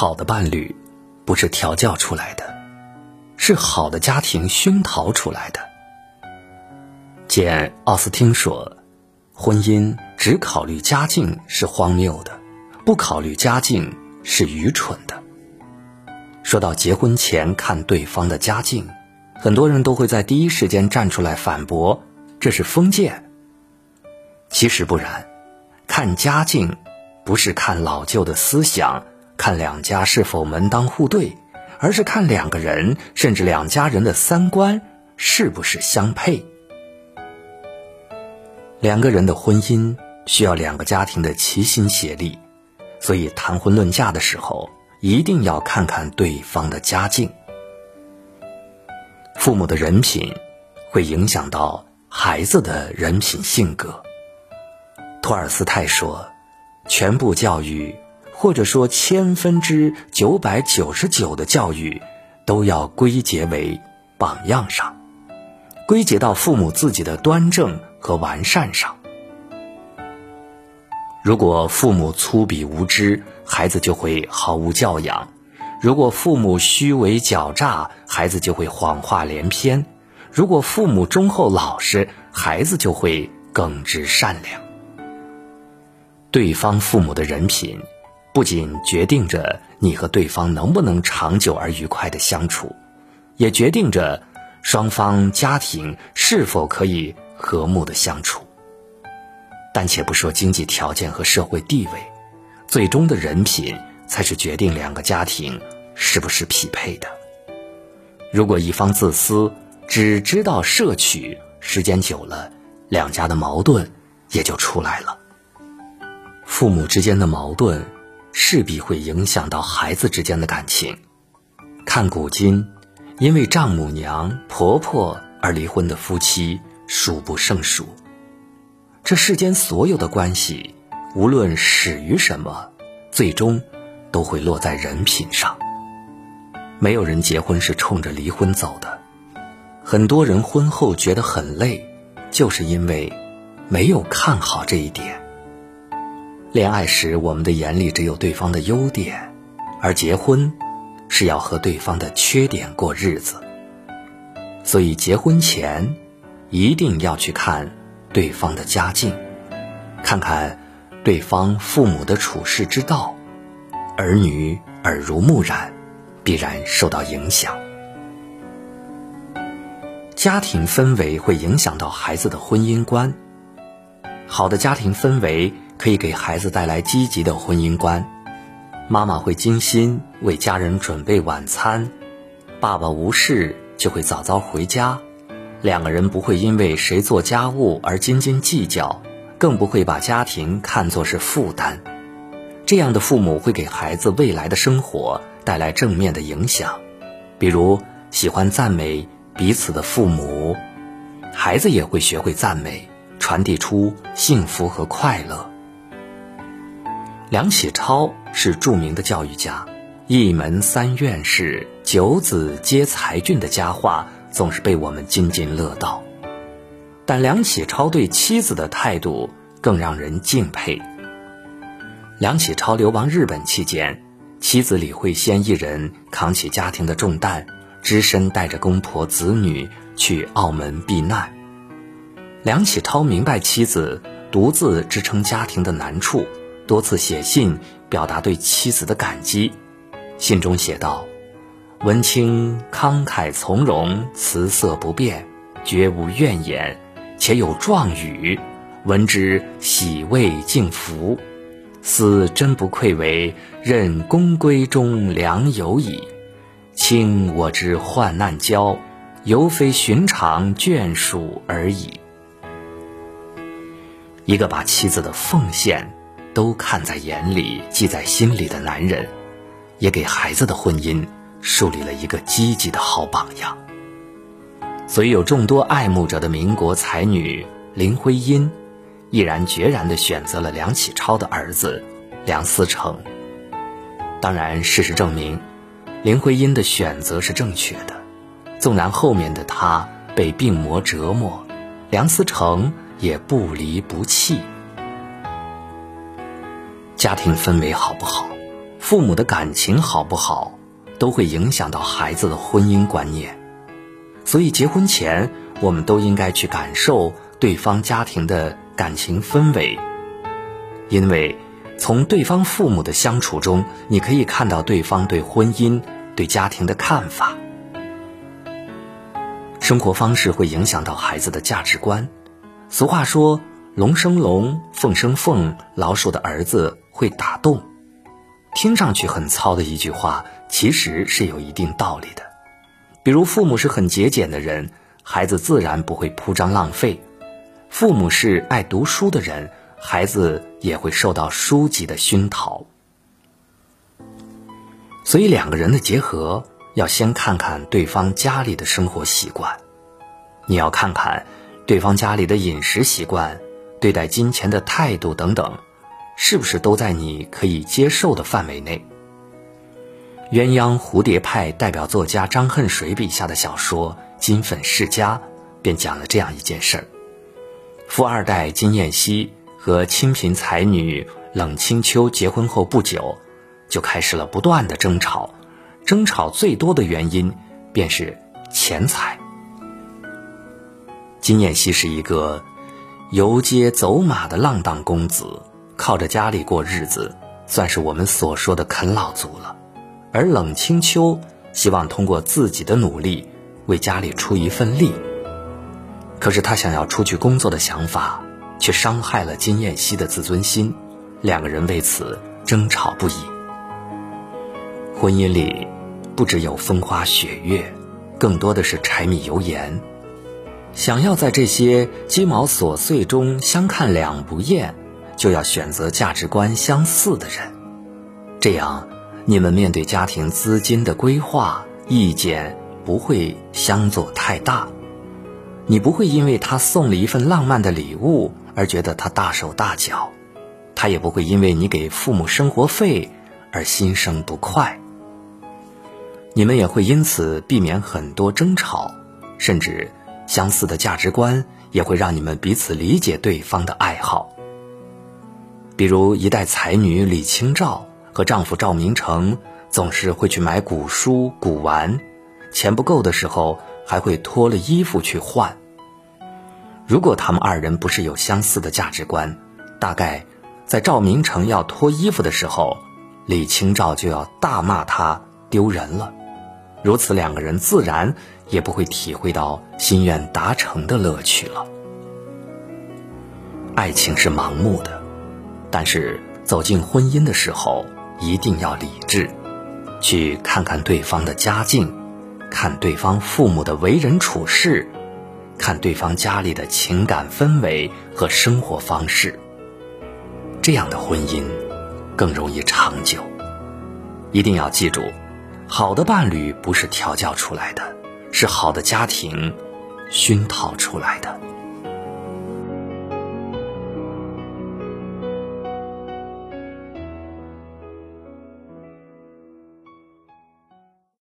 好的伴侣，不是调教出来的，是好的家庭熏陶出来的。简·奥斯汀说：“婚姻只考虑家境是荒谬的，不考虑家境是愚蠢的。”说到结婚前看对方的家境，很多人都会在第一时间站出来反驳：“这是封建。”其实不然，看家境，不是看老旧的思想，看两家是否门当户对，而是看两个人甚至两家人的三观是不是相配。两个人的婚姻需要两个家庭的齐心协力，所以谈婚论嫁的时候，一定要看看对方的家境。父母的人品，会影响到孩子的人品性格。托尔斯泰说：“全部教育，或者说千分之九百九十九的教育，都要归结为榜样上，归结到父母自己的端正和完善上。如果父母粗鄙无知，孩子就会毫无教养；如果父母虚伪狡诈，孩子就会谎话连篇；如果父母忠厚老实，孩子就会耿直善良。”对方父母的人品，不仅决定着你和对方能不能长久而愉快的相处，也决定着双方家庭是否可以和睦的相处。但且不说经济条件和社会地位，最终的人品才是决定两个家庭是不是匹配的。如果一方自私，只知道摄取，时间久了，两家的矛盾也就出来了。父母之间的矛盾，势必会影响到孩子之间的感情。看古今，因为丈母娘、婆婆而离婚的夫妻数不胜数。这世间所有的关系，无论始于什么，最终都会落在人品上。没有人结婚是冲着离婚走的。很多人婚后觉得很累，就是因为没有看好这一点。恋爱时，我们的眼里只有对方的优点，而结婚是要和对方的缺点过日子。所以，结婚前一定要去看对方的家境，看看对方父母的处世之道，儿女耳濡目染，必然受到影响。家庭氛围会影响到孩子的婚姻观，好的家庭氛围。可以给孩子带来积极的婚姻观，妈妈会精心为家人准备晚餐，爸爸无事就会早早回家，两个人不会因为谁做家务而斤斤计较，更不会把家庭看作是负担。这样的父母会给孩子未来的生活带来正面的影响，比如喜欢赞美彼此的父母，孩子也会学会赞美，传递出幸福和快乐。梁启超是著名的教育家，“一门三院士，九子皆才俊”的佳话总是被我们津津乐道。但梁启超对妻子的态度更让人敬佩。梁启超流亡日本期间，妻子李惠仙一人扛起家庭的重担，只身带着公婆子女去澳门避难。梁启超明白妻子独自支撑家庭的难处。多次写信表达对妻子的感激，信中写道：“文清慷慨从容，辞色不变，绝无怨言，且有壮语，闻之喜慰敬服，思真不愧为任宫闺中良友矣。卿我之患难交，犹非寻常眷属而已。”一个把妻子的奉献。都看在眼里、记在心里的男人，也给孩子的婚姻树立了一个积极的好榜样。所以，有众多爱慕者的民国才女林徽因，毅然决然地选择了梁启超的儿子梁思成。当然，事实证明，林徽因的选择是正确的。纵然后面的她被病魔折磨，梁思成也不离不弃。家庭氛围好不好，父母的感情好不好，都会影响到孩子的婚姻观念。所以，结婚前我们都应该去感受对方家庭的感情氛围，因为从对方父母的相处中，你可以看到对方对婚姻、对家庭的看法。生活方式会影响到孩子的价值观。俗话说：“龙生龙，凤生凤，老鼠的儿子会打动。”听上去很糙的一句话，其实是有一定道理的。比如，父母是很节俭的人，孩子自然不会铺张浪费；父母是爱读书的人，孩子也会受到书籍的熏陶。所以，两个人的结合要先看看对方家里的生活习惯，你要看看对方家里的饮食习惯、对待金钱的态度等等，是不是都在你可以接受的范围内。鸳鸯蝴蝶派代表作家张恨水笔下的小说《金粉世家》，便讲了这样一件事儿：富二代金燕西和清贫才女冷清秋结婚后不久，就开始了不断的争吵，争吵最多的原因便是钱财。金燕西是一个游街走马的浪荡公子，靠着家里过日子，算是我们所说的啃老族了。而冷清秋希望通过自己的努力为家里出一份力，可是他想要出去工作的想法却伤害了金燕西的自尊心，两个人为此争吵不已。婚姻里不只有风花雪月，更多的是柴米油盐。想要在这些鸡毛琐碎中相看两不厌，就要选择价值观相似的人，这样。你们面对家庭资金的规划，意见不会相左太大。你不会因为他送了一份浪漫的礼物而觉得他大手大脚，他也不会因为你给父母生活费而心生不快。你们也会因此避免很多争吵，甚至相似的价值观也会让你们彼此理解对方的爱好。比如一代才女李清照。和丈夫赵明诚总是会去买古书古玩，钱不够的时候还会脱了衣服去换。如果他们二人不是有相似的价值观，大概在赵明诚要脱衣服的时候，李清照就要大骂他丢人了。如此，两个人自然也不会体会到心愿达成的乐趣了。爱情是盲目的，但是走进婚姻的时候。一定要理智，去看看对方的家境，看对方父母的为人处事，看对方家里的情感氛围和生活方式。这样的婚姻更容易长久。一定要记住，好的伴侣不是调教出来的，是好的家庭熏陶出来的。